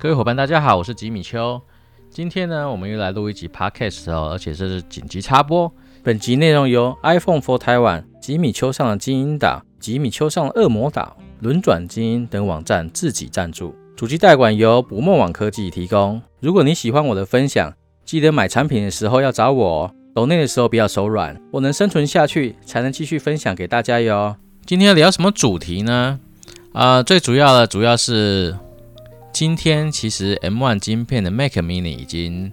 各位伙伴，大家好，我是吉米秋。今天呢，我们又来录一集 podcast 哦，而且这是紧急插播。本集内容由 iPhone for Taiwan、吉米秋上的精英岛、吉米秋上的恶魔岛、轮转精英等网站自己赞助，主机代管由捕梦网科技提供。如果你喜欢我的分享，记得买产品的时候要找我哦。抖内的时候不要手软，我能生存下去，才能继续分享给大家哟。今天聊什么主题呢？啊，最主要的主要是。今天其实 M1 晶片的 Mac Mini 已经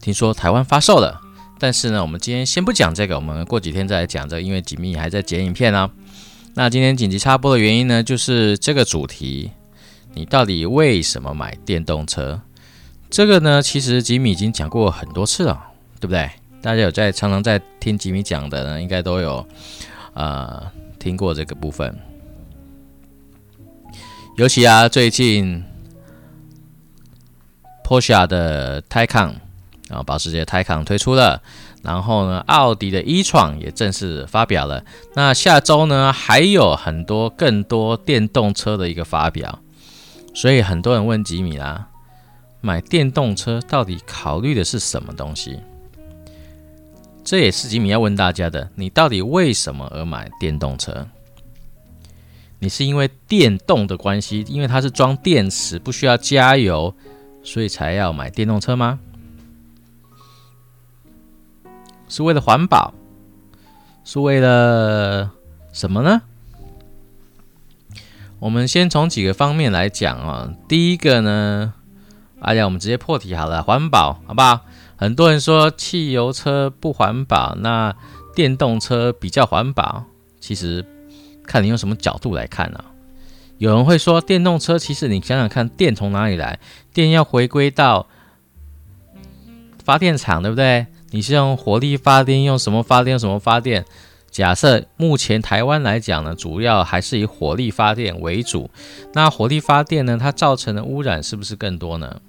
听说台湾发售了，但是呢，我们今天先不讲这个，我们过几天再来讲这个，因为吉米还在剪影片啊。那今天紧急插播的原因呢，就是这个主题，你到底为什么买电动车？这个呢，其实吉米已经讲过很多次了，对不对？大家有在常常在听吉米讲的呢，应该都有呃听过这个部分，尤其啊最近。Porsche 的 Taycan 啊，保时捷 Taycan 推出了，然后呢，奥迪的 e-tron 也正式发表了。那下周呢，还有很多更多电动车的一个发表，所以很多人问吉米啦，买电动车到底考虑的是什么东西？这也是吉米要问大家的，你到底为什么而买电动车？你是因为电动的关系，因为它是装电池，不需要加油。所以才要买电动车吗？是为了环保？是为了什么呢？我们先从几个方面来讲啊。第一个呢，哎呀，我们直接破题好了，环保，好不好？很多人说汽油车不环保，那电动车比较环保。其实看你用什么角度来看呢？有人会说，电动车其实你想想看，电从哪里来？电要回归到发电厂，对不对？你是用火力发电，用什么发电？用什么发电？假设目前台湾来讲呢，主要还是以火力发电为主。那火力发电呢，它造成的污染是不是更多呢？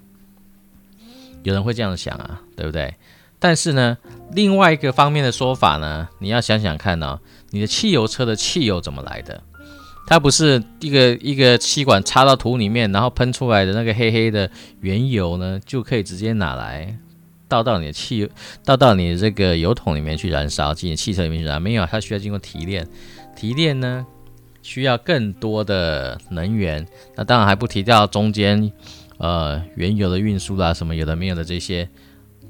有人会这样想啊，对不对？但是呢，另外一个方面的说法呢，你要想想看呢，你的汽油车的汽油怎么来的？它不是一个一个气管插到土里面，然后喷出来的那个黑黑的原油呢，就可以直接拿来倒到你的汽油倒到你的这个油桶里面去燃烧，进汽车里面去燃？没有，它需要经过提炼，提炼呢需要更多的能源。那当然还不提到中间呃原油的运输啦，什么有的没有的这些。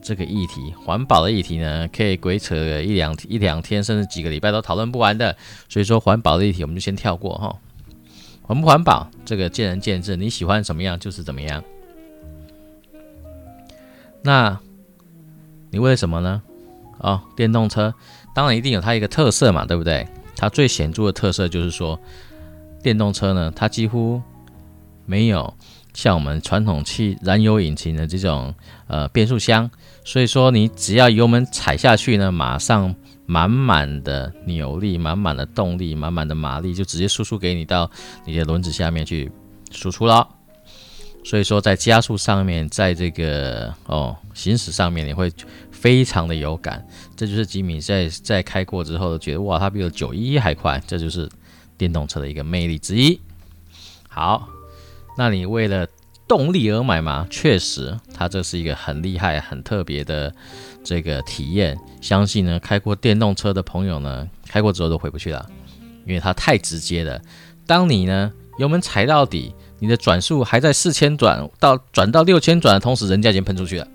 这个议题，环保的议题呢，可以鬼扯一两一两天，甚至几个礼拜都讨论不完的。所以说，环保的议题我们就先跳过哈。环不环保，这个见仁见智，你喜欢怎么样就是怎么样。那你为什么呢？哦，电动车当然一定有它一个特色嘛，对不对？它最显著的特色就是说，电动车呢，它几乎没有。像我们传统汽燃油引擎的这种呃变速箱，所以说你只要油门踩下去呢，马上满满的扭力、满满的动力、满满的马力就直接输出给你到你的轮子下面去输出了。所以说在加速上面，在这个哦行驶上面，你会非常的有感。这就是吉米在在开过之后觉得哇，它比九一还快。这就是电动车的一个魅力之一。好。那你为了动力而买吗？确实，它这是一个很厉害、很特别的这个体验。相信呢，开过电动车的朋友呢，开过之后都回不去了，因为它太直接了。当你呢油门踩到底，你的转速还在四千转到转到六千转的同时，人家已经喷出去了，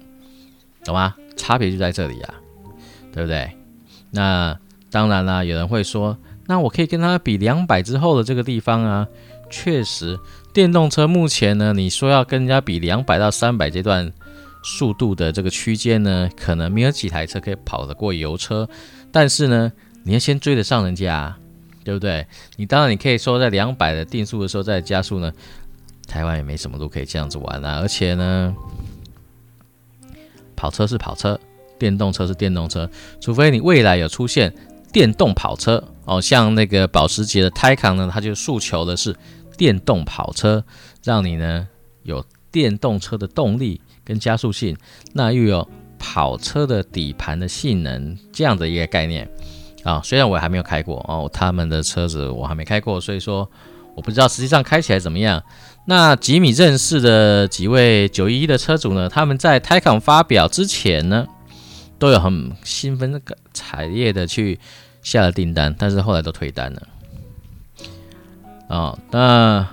懂吗？差别就在这里啊，对不对？那当然啦，有人会说，那我可以跟它比两百之后的这个地方啊，确实。电动车目前呢，你说要跟人家比两百到三百这段速度的这个区间呢，可能没有几台车可以跑得过油车。但是呢，你要先追得上人家，对不对？你当然你可以说在两百的定速的时候再加速呢，台湾也没什么路可以这样子玩啊。而且呢，跑车是跑车，电动车是电动车，除非你未来有出现电动跑车哦，像那个保时捷的 Taycan 呢，它就诉求的是。电动跑车让你呢有电动车的动力跟加速性，那又有跑车的底盘的性能这样的一个概念啊。虽然我还没有开过哦，他们的车子我还没开过，所以说我不知道实际上开起来怎么样。那吉米认识的几位九一一的车主呢，他们在 Taycan 发表之前呢，都有很兴奋彩烈的去下了订单，但是后来都退单了。哦，那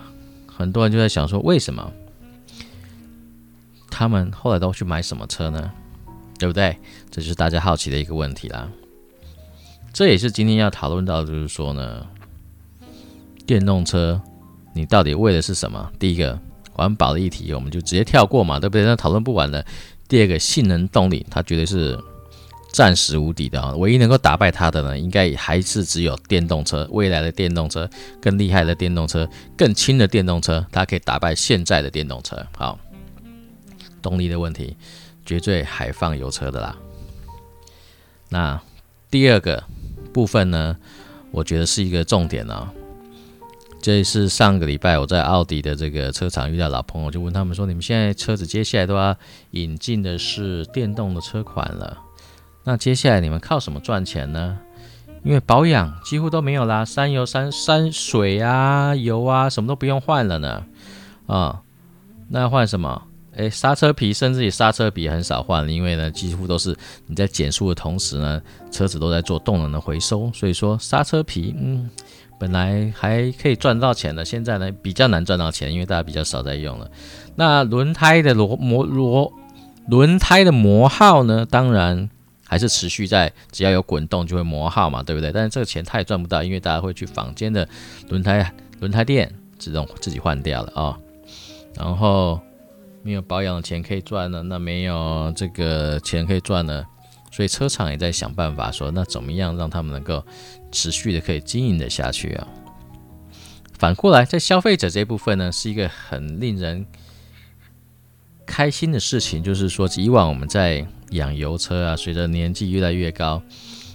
很多人就在想说，为什么他们后来都去买什么车呢？对不对？这就是大家好奇的一个问题啦。这也是今天要讨论到，就是说呢，电动车你到底为的是什么？第一个环保的议题，我们就直接跳过嘛，对不对？那讨论不完的。第二个性能动力，它绝对是暂时无敌的啊！唯一能够打败它的呢，应该还是只有电动车。未来的电动车更厉害的电动车，更轻的电动车，它可以打败现在的电动车。好，动力的问题，绝对海放油车的啦。那第二个。部分呢，我觉得是一个重点啊。这是上个礼拜我在奥迪的这个车厂遇到老朋友，就问他们说：“你们现在车子接下来都要引进的是电动的车款了，那接下来你们靠什么赚钱呢？因为保养几乎都没有啦，山油、山山水啊、油啊，什么都不用换了呢。啊，那换什么？”诶，刹车皮甚至于刹车皮很少换，因为呢，几乎都是你在减速的同时呢，车子都在做动能的回收，所以说刹车皮，嗯，本来还可以赚到钱的，现在呢比较难赚到钱，因为大家比较少在用了。那轮胎的螺磨螺轮胎的磨耗呢，当然还是持续在，只要有滚动就会磨耗嘛，对不对？但是这个钱他也赚不到，因为大家会去坊间的轮胎轮胎店自动自己换掉了啊，然后。没有保养的钱可以赚了，那没有这个钱可以赚了，所以车厂也在想办法说，那怎么样让他们能够持续的可以经营的下去啊？反过来，在消费者这部分呢，是一个很令人开心的事情，就是说，以往我们在养油车啊，随着年纪越来越高。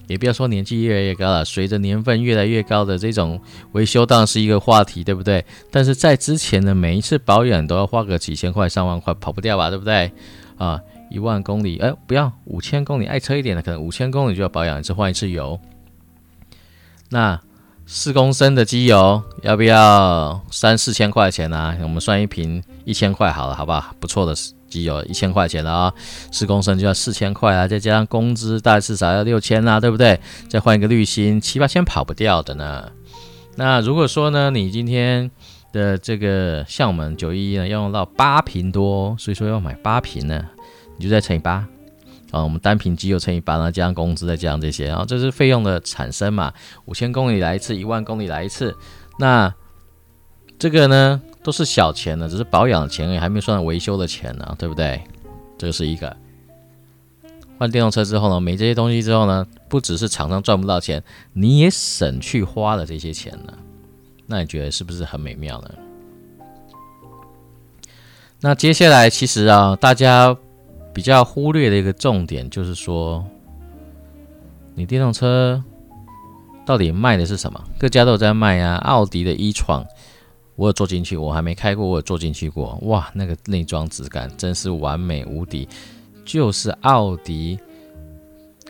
也不要说年纪越来越高了，随着年份越来越高的这种维修当然是一个话题，对不对？但是在之前的每一次保养都要花个几千块、上万块，跑不掉吧，对不对？啊，一万公里，哎，不要五千公里，爱车一点的可能五千公里就要保养一次，换一次油。那四公升的机油要不要三四千块钱呢？我们算一瓶一千块好了，好不好？不错的。机油一千块钱了啊，十公升就要四千块啊，再加上工资，大概至少要六千啦，对不对？再换一个滤芯，七八千跑不掉的呢。那如果说呢，你今天的这个像我们九一一呢，要用到八瓶多，所以说要买八瓶呢，你就再乘以八啊。我们单瓶机油乘以八，然后加上工资，再加上这些，然后这是费用的产生嘛。五千公里来一次，一万公里来一次，那这个呢？都是小钱呢，只是保养的钱，还没算维修的钱呢，对不对？这是一个。换电动车之后呢，没这些东西之后呢，不只是厂商赚不到钱，你也省去花了这些钱呢。那你觉得是不是很美妙呢？那接下来其实啊，大家比较忽略的一个重点就是说，你电动车到底卖的是什么？各家都有在卖啊，奥迪的一创。我有坐进去，我还没开过，我有坐进去过。哇，那个内装质感真是完美无敌，就是奥迪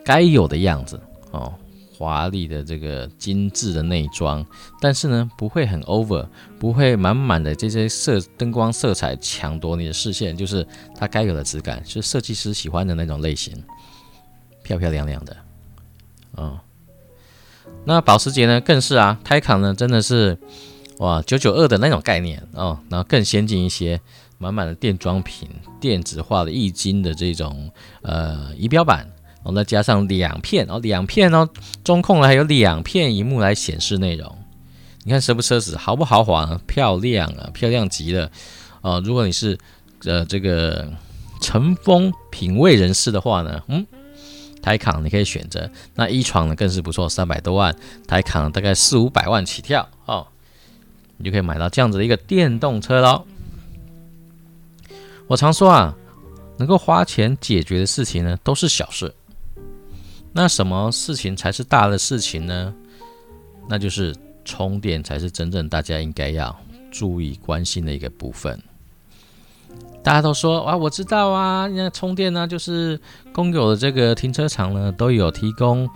该有的样子哦，华丽的这个精致的内装，但是呢，不会很 over，不会满满的这些色灯光色彩抢夺你的视线，就是它该有的质感，是设计师喜欢的那种类型，漂漂亮亮的，哦。那保时捷呢，更是啊，泰康呢，真的是。哇，九九二的那种概念哦，然后更先进一些，满满的电装品，电子化的液晶的这种呃仪表板，然后再加上两片哦，两片哦，中控呢还有两片荧幕来显示内容。你看奢不奢侈，豪不豪华，漂亮啊，漂亮极了啊！如果你是呃这个乘风品味人士的话呢，嗯，台康你可以选择。那一床呢更是不错，三百多万，台康大概四五百万起跳哦。你就可以买到这样子的一个电动车喽。我常说啊，能够花钱解决的事情呢，都是小事。那什么事情才是大的事情呢？那就是充电才是真正大家应该要注意关心的一个部分。大家都说啊，我知道啊，那充电呢，就是公有的这个停车场呢都有提供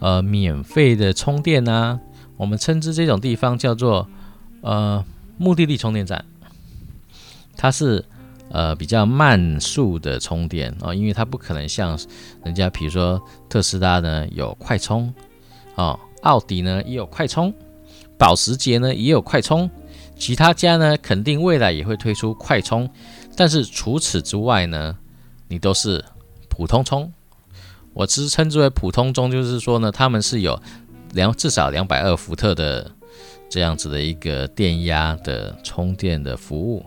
呃免费的充电啊。我们称之这种地方叫做。呃，目的地充电站，它是呃比较慢速的充电啊，因为它不可能像人家比如说特斯拉呢有快充哦，奥迪呢也有快充，保时捷呢也有快充，其他家呢肯定未来也会推出快充，但是除此之外呢，你都是普通充。我只称之为普通充，就是说呢，他们是有两至少两百二伏特的这样子的一个电压的充电的服务，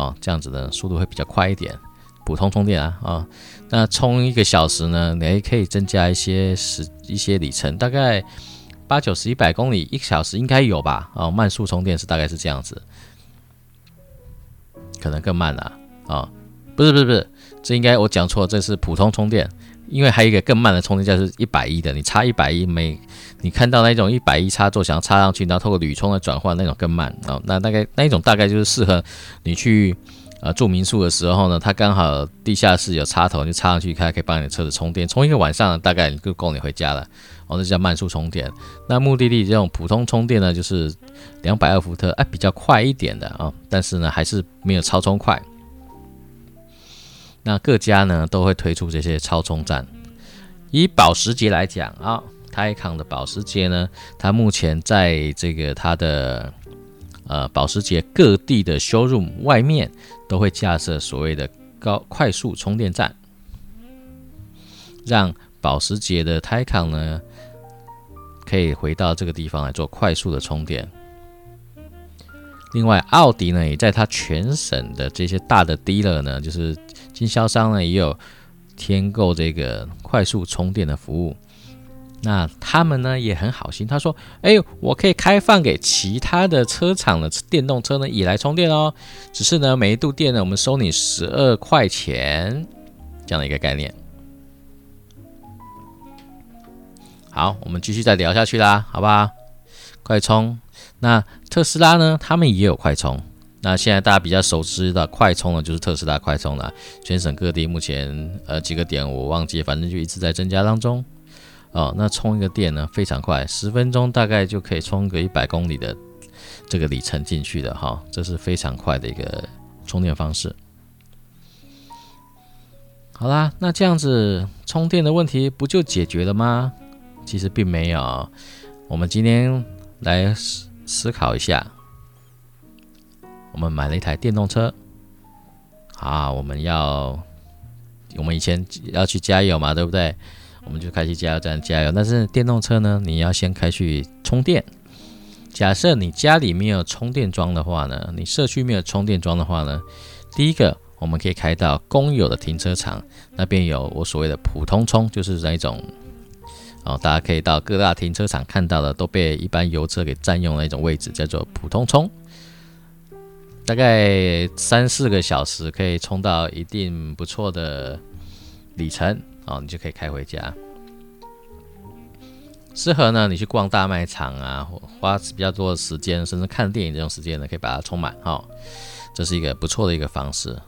哦，这样子的速度会比较快一点。普通充电啊，啊，那充一个小时呢，你还可以增加一些时一些里程，大概八九十一百公里一个小时应该有吧？哦，慢速充电是大概是这样子，可能更慢了啊？不是不是不是，这应该我讲错，这是普通充电。因为还有一个更慢的充电架是一百一的，你插一百一每你看到那种一百一插座想要插上去，然后透过铝充来转换那种更慢哦。那大概那一种大概就是适合你去呃住民宿的时候呢，它刚好地下室有插头，就插上去，它可以帮你的车子充电，充一个晚上大概就够你回家了。哦，这叫慢速充电。那目的地这种普通充电呢，就是两百二伏特，哎，比较快一点的啊，但是呢还是没有超充快。那各家呢都会推出这些超充站。以保时捷来讲啊，泰康的保时捷呢，它目前在这个它的呃保时捷各地的 showroom 外面都会架设所谓的高快速充电站，让保时捷的泰康呢可以回到这个地方来做快速的充电。另外，奥迪呢也在它全省的这些大的 dealer 呢，就是经销商呢也有添购这个快速充电的服务。那他们呢也很好心，他说：“哎，我可以开放给其他的车厂的电动车呢也来充电哦。只是呢每一度电呢我们收你十二块钱这样的一个概念。”好，我们继续再聊下去啦，好吧？快充。那特斯拉呢？他们也有快充。那现在大家比较熟知的快充呢，就是特斯拉快充了。全省各地目前呃几个点我忘记，反正就一直在增加当中。哦，那充一个电呢非常快，十分钟大概就可以充个一百公里的这个里程进去的哈，这是非常快的一个充电方式。好啦，那这样子充电的问题不就解决了吗？其实并没有。我们今天来。思考一下，我们买了一台电动车，啊，我们要，我们以前要去加油嘛，对不对？我们就开去加油站加油。但是电动车呢，你要先开去充电。假设你家里没有充电桩的话呢，你社区没有充电桩的话呢，第一个我们可以开到公有的停车场，那边有我所谓的普通充，就是那一种。哦，大家可以到各大停车场看到的，都被一般油车给占用了一种位置，叫做普通充，大概三四个小时可以充到一定不错的里程，哦，你就可以开回家。适合呢，你去逛大卖场啊，花比较多的时间，甚至看电影这种时间呢，可以把它充满，哈，这是一个不错的一个方式。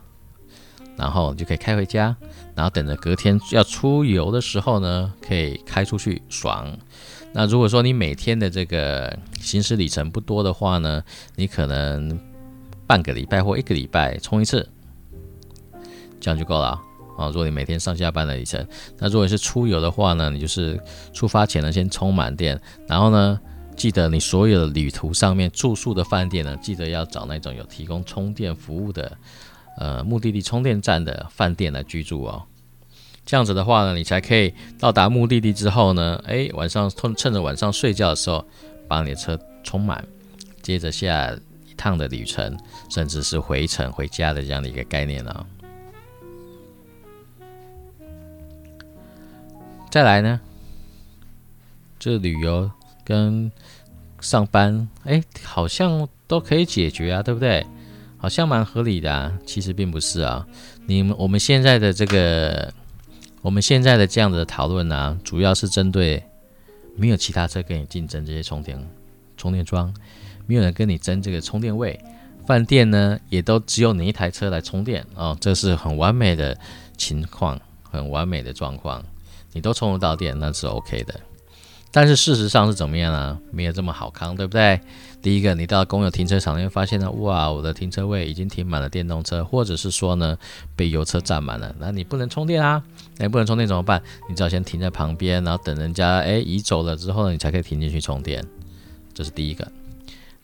然后你就可以开回家，然后等着隔天要出游的时候呢，可以开出去爽。那如果说你每天的这个行驶里程不多的话呢，你可能半个礼拜或一个礼拜充一次，这样就够了啊。如果你每天上下班的里程，那如果是出游的话呢，你就是出发前呢先充满电，然后呢记得你所有的旅途上面住宿的饭店呢，记得要找那种有提供充电服务的。呃，目的地充电站的饭店来居住哦，这样子的话呢，你才可以到达目的地之后呢，哎，晚上趁趁着晚上睡觉的时候，把你的车充满，接着下趟的旅程，甚至是回程回家的这样的一个概念呢。再来呢，这旅游跟上班，哎，好像都可以解决啊，对不对？好像蛮合理的啊，其实并不是啊。你们我们现在的这个，我们现在的这样的讨论呢，主要是针对没有其他车跟你竞争这些充电充电桩，没有人跟你争这个充电位，饭店呢也都只有你一台车来充电哦，这是很完美的情况，很完美的状况，你都充得到电，那是 OK 的。但是事实上是怎么样呢？没有这么好康，对不对？第一个，你到公有停车场，你会发现呢，哇，我的停车位已经停满了电动车，或者是说呢，被油车占满了。那你不能充电啊？哎，不能充电怎么办？你只好先停在旁边，然后等人家哎移走了之后呢，你才可以停进去充电。这是第一个。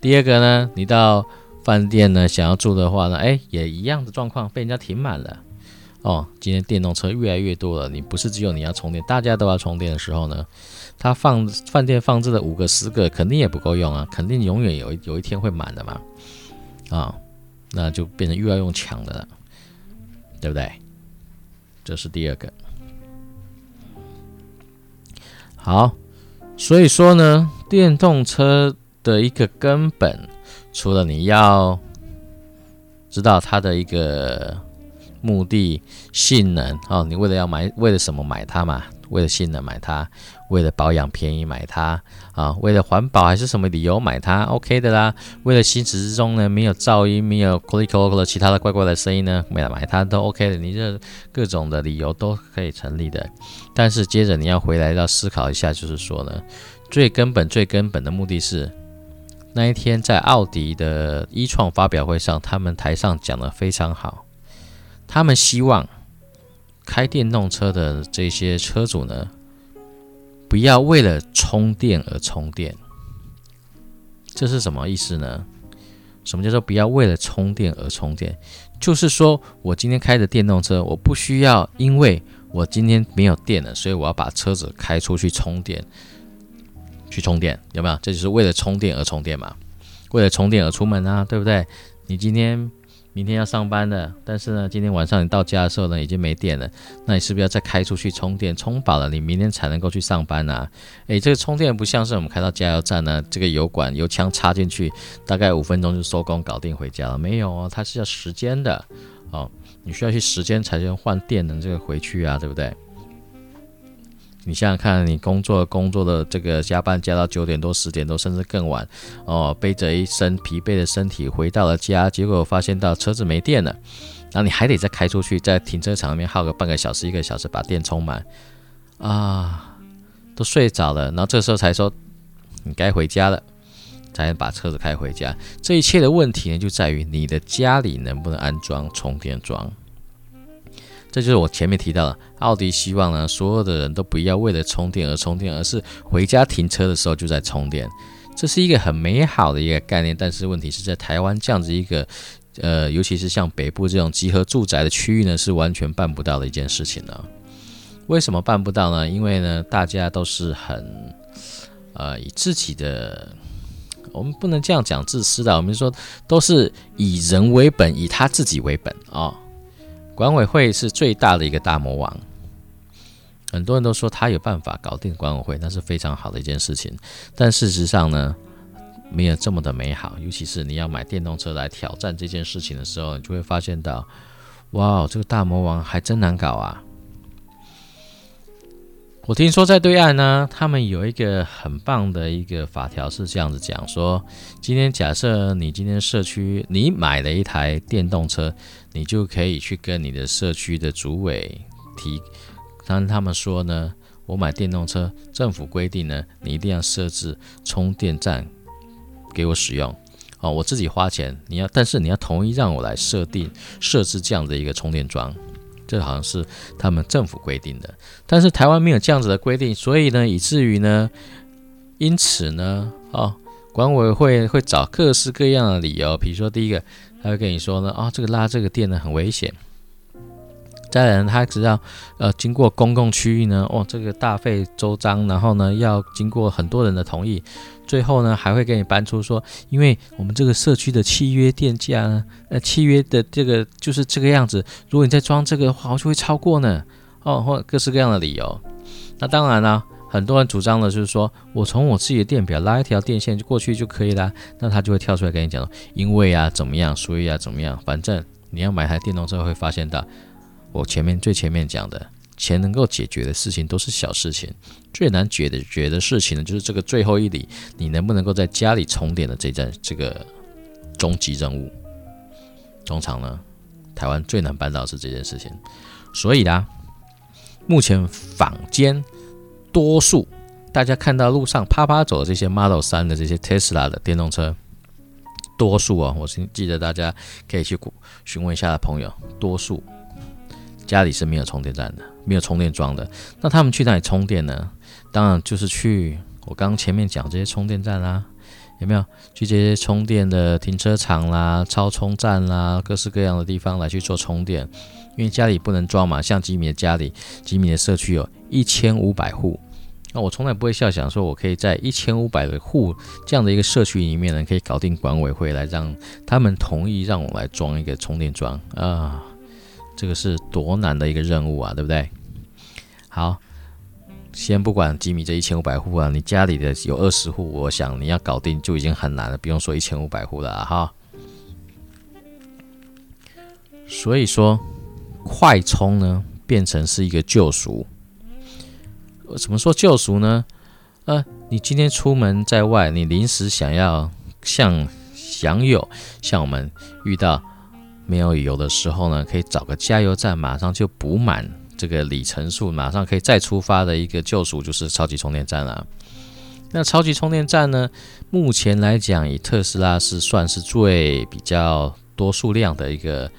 第二个呢，你到饭店呢想要住的话呢，哎，也一样的状况，被人家停满了。哦，今天电动车越来越多了，你不是只有你要充电，大家都要充电的时候呢，它放饭店放置的五个十个肯定也不够用啊，肯定永远有有一天会满的嘛，啊，那就变成又要用抢的了，对不对？这是第二个。好，所以说呢，电动车的一个根本，除了你要知道它的一个。目的、性能哦，你为了要买，为了什么买它嘛？为了性能买它，为了保养便宜买它啊？为了环保还是什么理由买它？OK 的啦。为了行驶之中呢，没有噪音，没有 click click 其他的怪怪的声音呢，买买它都 OK 的。你这各种的理由都可以成立的。但是接着你要回来要思考一下，就是说呢，最根本、最根本的目的是，那一天在奥迪的一创发表会上，他们台上讲的非常好。他们希望开电动车的这些车主呢，不要为了充电而充电。这是什么意思呢？什么叫做不要为了充电而充电？就是说我今天开的电动车，我不需要因为我今天没有电了，所以我要把车子开出去充电，去充电有没有？这就是为了充电而充电嘛？为了充电而出门啊，对不对？你今天。明天要上班的，但是呢，今天晚上你到家的时候呢，已经没电了。那你是不是要再开出去充电，充饱了，你明天才能够去上班呢？诶，这个充电不像是我们开到加油站呢，这个油管油枪插进去，大概五分钟就收工搞定回家了。没有哦，它是要时间的哦，你需要去时间才能换电的这个回去啊，对不对？你想想看，你工作工作的这个加班加到九点多、十点多，甚至更晚，哦，背着一身疲惫的身体回到了家，结果发现到车子没电了，然后你还得再开出去，在停车场里面耗个半个小时、一个小时把电充满，啊，都睡着了，然后这时候才说你该回家了，才把车子开回家。这一切的问题呢，就在于你的家里能不能安装充电桩。这就是我前面提到的，奥迪希望呢，所有的人都不要为了充电而充电，而是回家停车的时候就在充电。这是一个很美好的一个概念，但是问题是在台湾这样子一个，呃，尤其是像北部这种集合住宅的区域呢，是完全办不到的一件事情呢。为什么办不到呢？因为呢，大家都是很，呃，以自己的，我们不能这样讲自私的，我们说都是以人为本，以他自己为本啊。管委会是最大的一个大魔王，很多人都说他有办法搞定管委会，那是非常好的一件事情。但事实上呢，没有这么的美好。尤其是你要买电动车来挑战这件事情的时候，你就会发现到，哇，这个大魔王还真难搞啊！我听说在对岸呢，他们有一个很棒的一个法条是这样子讲说：今天假设你今天社区你买了一台电动车，你就可以去跟你的社区的主委提，当他们说呢，我买电动车，政府规定呢，你一定要设置充电站给我使用哦，我自己花钱，你要，但是你要同意让我来设定设置这样的一个充电桩。这好像是他们政府规定的，但是台湾没有这样子的规定，所以呢，以至于呢，因此呢，哦，管委会会找各式各样的理由，比如说第一个，他会跟你说呢，啊，这个拉这个电呢很危险。再来，他只要呃经过公共区域呢，哦，这个大费周章，然后呢要经过很多人的同意，最后呢还会给你搬出说，因为我们这个社区的契约电价呢，呃契约的这个就是这个样子，如果你再装这个的话，就会超过呢，哦，或各式各样的理由。那当然了，很多人主张的就是说我从我自己的电表拉一条电线就过去就可以了，那他就会跳出来跟你讲，因为啊怎么样，所以啊怎么样，反正你要买台电动车会发现到。我前面最前面讲的，钱能够解决的事情都是小事情，最难解决的事情呢，就是这个最后一里，你能不能够在家里充电的这件这个终极任务。通常呢，台湾最难办到是这件事情，所以呢，目前坊间多数大家看到路上啪啪走的这些 Model 三的这些 Tesla 的电动车，多数啊，我是记得大家可以去询问一下的朋友，多数家里是没有充电站的，没有充电桩的。那他们去哪里充电呢？当然就是去我刚刚前面讲这些充电站啦。有没有去这些充电的停车场啦、超充站啦、各式各样的地方来去做充电？因为家里不能装嘛，像吉米的家里，吉米的社区有一千五百户，那我从来不会笑想说，我可以在一千五百个户这样的一个社区里面呢，可以搞定管委会来让他们同意让我来装一个充电桩啊，这个是多难的一个任务啊，对不对？好。先不管吉米这一千五百户啊，你家里的有二十户，我想你要搞定就已经很难了，不用说一千五百户了哈。所以说，快充呢变成是一个救赎。怎么说救赎呢？呃，你今天出门在外，你临时想要像享有像我们遇到没有油的时候呢，可以找个加油站，马上就补满。这个里程数马上可以再出发的一个救赎就是超级充电站了。那超级充电站呢？目前来讲，以特斯拉是算是最比较多数量的一个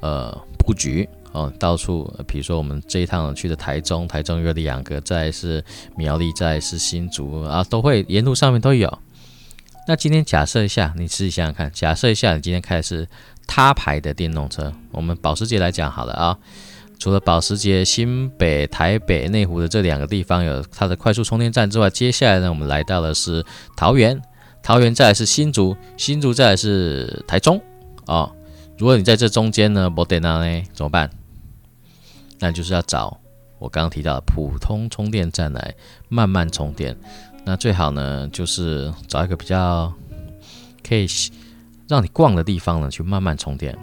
呃布局哦，到处比如说我们这一趟去的台中，台中有两个，再是苗栗，再是新竹啊，都会沿路上面都有。那今天假设一下，你自己想想看，假设一下你今天开的是他牌的电动车，我们保时捷来讲好了啊。除了保时捷新北、台北、内湖的这两个地方有它的快速充电站之外，接下来呢，我们来到的是桃园，桃园再来是新竹，新竹再来是台中啊。如果你在这中间呢，不得那呢怎么办？那就是要找我刚刚提到的普通充电站来慢慢充电。那最好呢，就是找一个比较可以让你逛的地方呢，去慢慢充电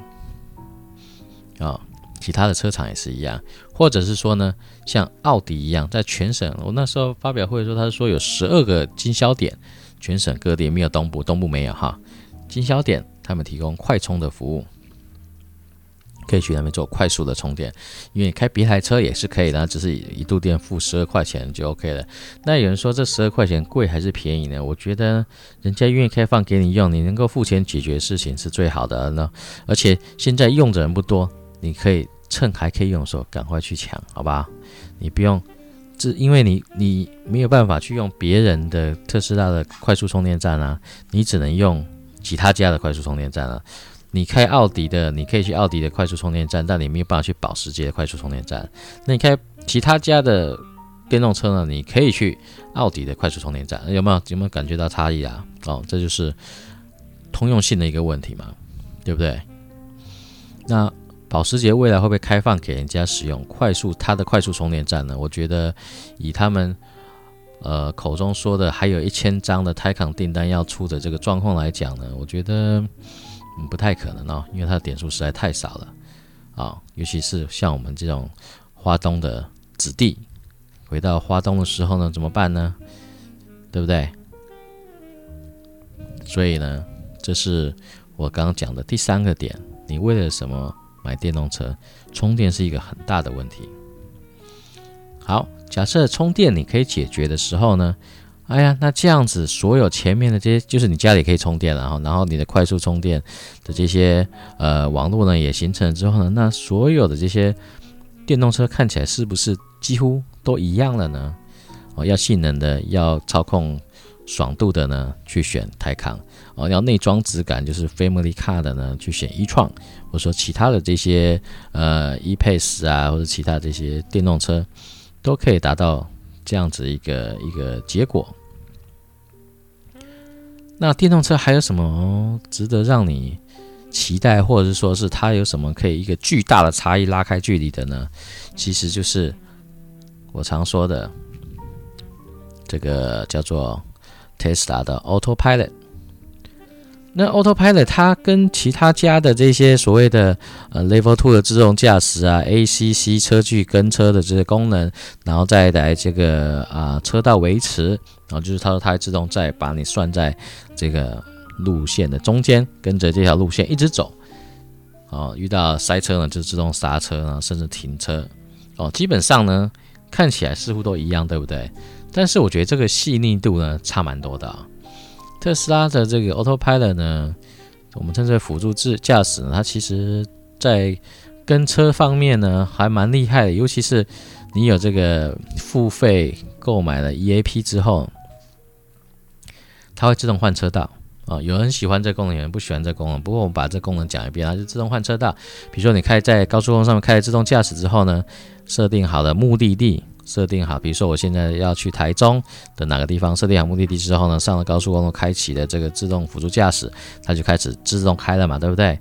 啊。其他的车厂也是一样，或者是说呢，像奥迪一样，在全省，我那时候发表会的时候，他是说有十二个经销点，全省各地没有东部，东部没有哈，经销点他们提供快充的服务，可以去那边做快速的充电，因为开别台车也是可以的，只是一度电付十二块钱就 OK 了。那有人说这十二块钱贵还是便宜呢？我觉得人家愿意开放给你用，你能够付钱解决事情是最好的呢，而且现在用的人不多。你可以趁还可以用的时候赶快去抢，好吧？你不用，这因为你你没有办法去用别人的特斯拉的快速充电站啊，你只能用其他家的快速充电站了。你开奥迪的，你可以去奥迪的快速充电站，但你没有办法去保时捷的快速充电站。那你开其他家的电动车呢？你可以去奥迪的快速充电站，有没有有没有感觉到差异啊？哦，这就是通用性的一个问题嘛，对不对？那。保时捷未来会不会开放给人家使用快速它的快速充电站呢？我觉得以他们呃口中说的还有一千张的泰康订单要出的这个状况来讲呢，我觉得不太可能哦，因为它的点数实在太少了啊，尤其是像我们这种花东的子弟，回到花东的时候呢，怎么办呢？对不对？所以呢，这是我刚刚讲的第三个点，你为了什么？买电动车充电是一个很大的问题。好，假设充电你可以解决的时候呢？哎呀，那这样子所有前面的这些，就是你家里可以充电了，然后，然后你的快速充电的这些呃网络呢也形成之后呢，那所有的这些电动车看起来是不是几乎都一样了呢？哦，要性能的，要操控爽度的呢，去选泰康。哦，要内装质感就是 Family Car 的呢，去选一创，或者说其他的这些呃 ePace 啊，或者其他这些电动车，都可以达到这样子一个一个结果。那电动车还有什么值得让你期待，或者是说是它有什么可以一个巨大的差异拉开距离的呢？其实就是我常说的这个叫做 Tesla 的 Autopilot。那 Autopilot 它跟其他家的这些所谓的呃 Level Two 的自动驾驶啊，ACC 车距跟车的这些功能，然后再来这个啊车道维持，然后就是它说它会自动再把你算在这个路线的中间，跟着这条路线一直走，哦，遇到塞车呢就自动刹车啊，甚至停车，哦，基本上呢看起来似乎都一样，对不对？但是我觉得这个细腻度呢差蛮多的啊。特斯拉的这个 Autopilot 呢，我们称之为辅助智驾驶呢，它其实在跟车方面呢还蛮厉害的，尤其是你有这个付费购买了 EAP 之后，它会自动换车道啊。有人喜欢这功能，有人不喜欢这功能。不过我们把这功能讲一遍，它就自动换车道。比如说你开在高速公路上面开自动驾驶之后呢，设定好了目的地。设定好，比如说我现在要去台中的哪个地方，设定好目的地之后呢，上了高速公路，开启了这个自动辅助驾驶，它就开始自动开了嘛，对不对？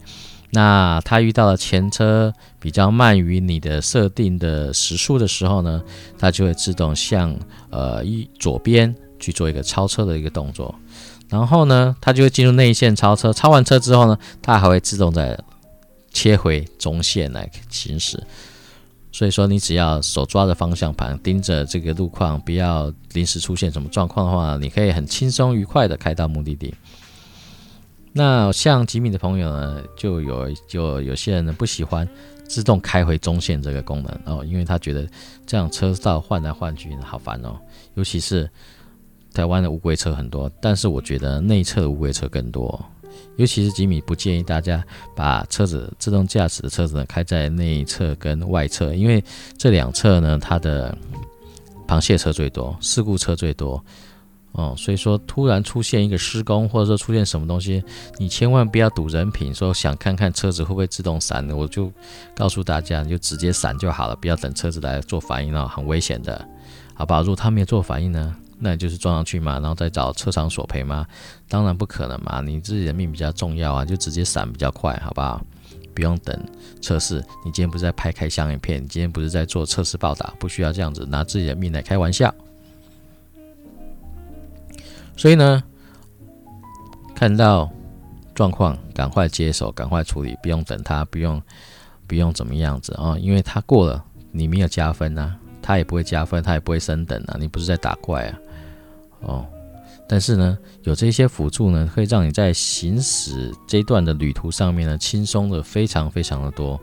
那它遇到了前车比较慢于你的设定的时速的时候呢，它就会自动向呃一左边去做一个超车的一个动作，然后呢，它就会进入内线超车，超完车之后呢，它还会自动再切回中线来行驶。所以说，你只要手抓着方向盘，盯着这个路况，不要临时出现什么状况的话，你可以很轻松愉快的开到目的地。那像吉米的朋友呢，就有就有些人呢不喜欢自动开回中线这个功能哦，因为他觉得这样车道换来换去好烦哦，尤其是台湾的乌龟车很多，但是我觉得内侧的乌龟车更多。尤其是吉米不建议大家把车子自动驾驶的车子呢开在内侧跟外侧，因为这两侧呢它的螃蟹车最多，事故车最多哦。所以说突然出现一个施工，或者说出现什么东西，你千万不要赌人品，说想看看车子会不会自动闪，我就告诉大家，你就直接闪就好了，不要等车子来做反应了，很危险的，好吧？如果他没有做反应呢？那就是撞上去嘛，然后再找车厂索赔吗？当然不可能嘛，你自己的命比较重要啊，就直接闪比较快，好不好？不用等测试。你今天不是在拍开箱影片，你今天不是在做测试报道，不需要这样子拿自己的命来开玩笑。所以呢，看到状况赶快接手，赶快处理，不用等他，不用不用怎么样子啊？因为他过了，你没有加分呐，他也不会加分，他也不会升等啊，你不是在打怪啊？哦，但是呢，有这些辅助呢，可以让你在行驶这段的旅途上面呢，轻松的非常非常的多。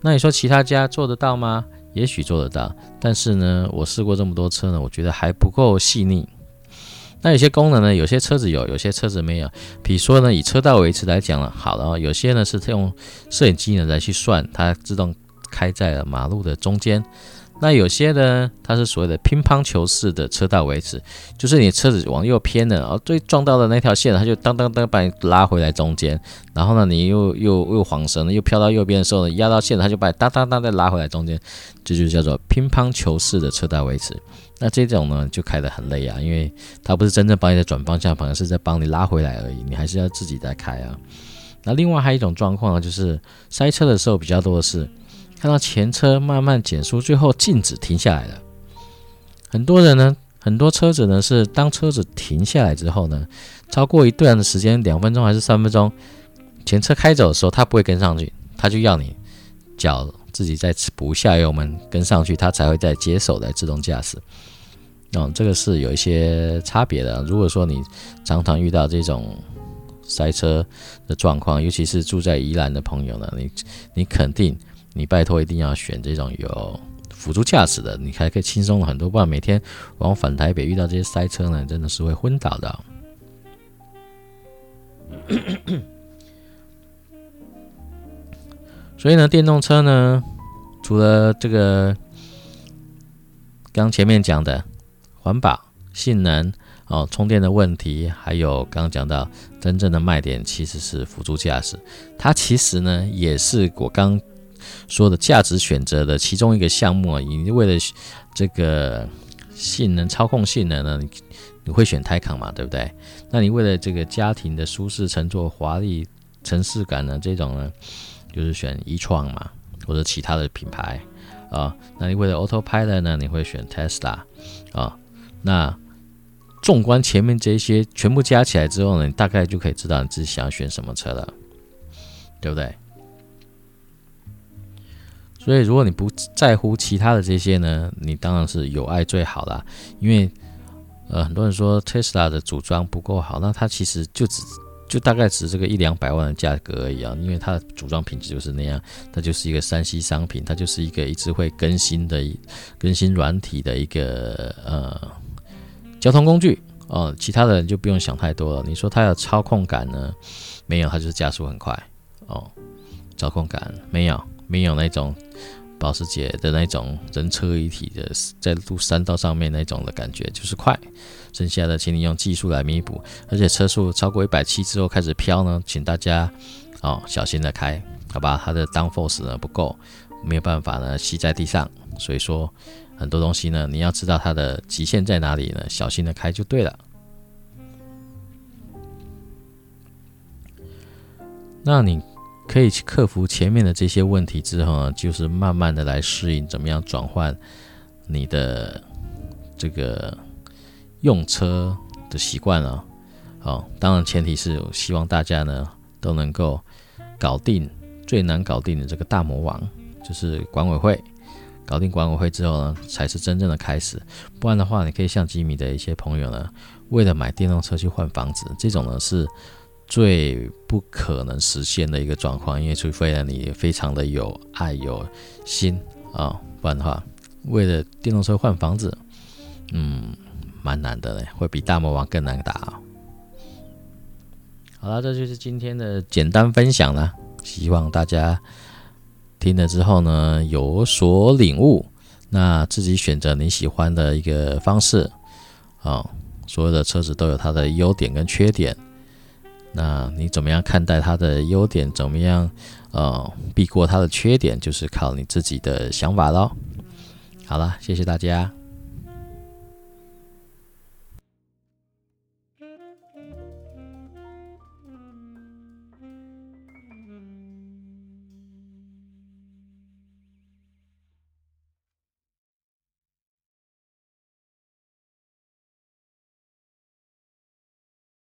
那你说其他家做得到吗？也许做得到，但是呢，我试过这么多车呢，我觉得还不够细腻。那有些功能呢，有些车子有，有些车子没有。比如说呢，以车道维持来讲了，好了，有些呢是用摄影机呢来去算，它自动开在了马路的中间。那有些呢，它是所谓的乒乓球式的车道维持，就是你车子往右偏了，然后最撞到的那条线，它就当当当把你拉回来中间，然后呢，你又又又晃神了，又飘到右边的时候呢，压到线，它就把你当当当再拉回来中间，这就叫做乒乓球式的车道维持。那这种呢，就开得很累啊，因为它不是真正帮你在转方向盘，是在帮你拉回来而已，你还是要自己在开啊。那另外还有一种状况呢，就是塞车的时候比较多的是。看到前车慢慢减速，最后静止停下来了。很多人呢，很多车子呢是当车子停下来之后呢，超过一段的时间，两分钟还是三分钟，前车开走的时候，他不会跟上去，他就要你脚自己再补下油门跟上去，他才会再接手来自动驾驶。哦，这个是有一些差别的。如果说你常常遇到这种塞车的状况，尤其是住在宜兰的朋友呢，你你肯定。你拜托一定要选这种有辅助驾驶的，你还可以轻松很多。不然每天往返台北遇到这些塞车呢，真的是会昏倒的。所以呢，电动车呢，除了这个刚前面讲的环保、性能哦、充电的问题，还有刚刚讲到真正的卖点其实是辅助驾驶。它其实呢，也是我刚。说的价值选择的其中一个项目啊，你为了这个性能、操控性能呢，你你会选泰康嘛，对不对？那你为了这个家庭的舒适、乘坐华丽、城市感呢，这种呢，就是选一创嘛，或者其他的品牌啊。那你为了 Autopilot 呢，你会选 Tesla 啊。那纵观前面这些全部加起来之后呢，你大概就可以知道你自己想要选什么车了，对不对？所以，如果你不在乎其他的这些呢，你当然是有爱最好啦。因为，呃，很多人说 Tesla 的组装不够好，那它其实就只就大概值这个一两百万的价格而已啊。因为它的组装品质就是那样，它就是一个三 C 商品，它就是一个一直会更新的更新软体的一个呃交通工具哦，其他的人就不用想太多了。你说它有操控感呢？没有，它就是加速很快哦。操控感没有，没有那种保时捷的那种人车一体的在路山道上面那种的感觉，就是快。剩下的，请你用技术来弥补。而且车速超过一百七之后开始飘呢，请大家哦小心的开，好吧？它的 downforce 呢不够，没有办法呢吸在地上。所以说很多东西呢，你要知道它的极限在哪里呢，小心的开就对了。那你可以去克服前面的这些问题之后呢，就是慢慢的来适应怎么样转换你的这个。用车的习惯了，好，当然前提是希望大家呢都能够搞定最难搞定的这个大魔王，就是管委会。搞定管委会之后呢，才是真正的开始。不然的话，你可以像吉米的一些朋友呢，为了买电动车去换房子，这种呢是最不可能实现的一个状况。因为除非呢你非常的有爱有心啊，不然的话，为了电动车换房子，嗯。蛮难的嘞，会比大魔王更难打。好了，这就是今天的简单分享了，希望大家听了之后呢有所领悟，那自己选择你喜欢的一个方式。啊，所有的车子都有它的优点跟缺点，那你怎么样看待它的优点？怎么样呃避过它的缺点？就是靠你自己的想法喽。好了，谢谢大家。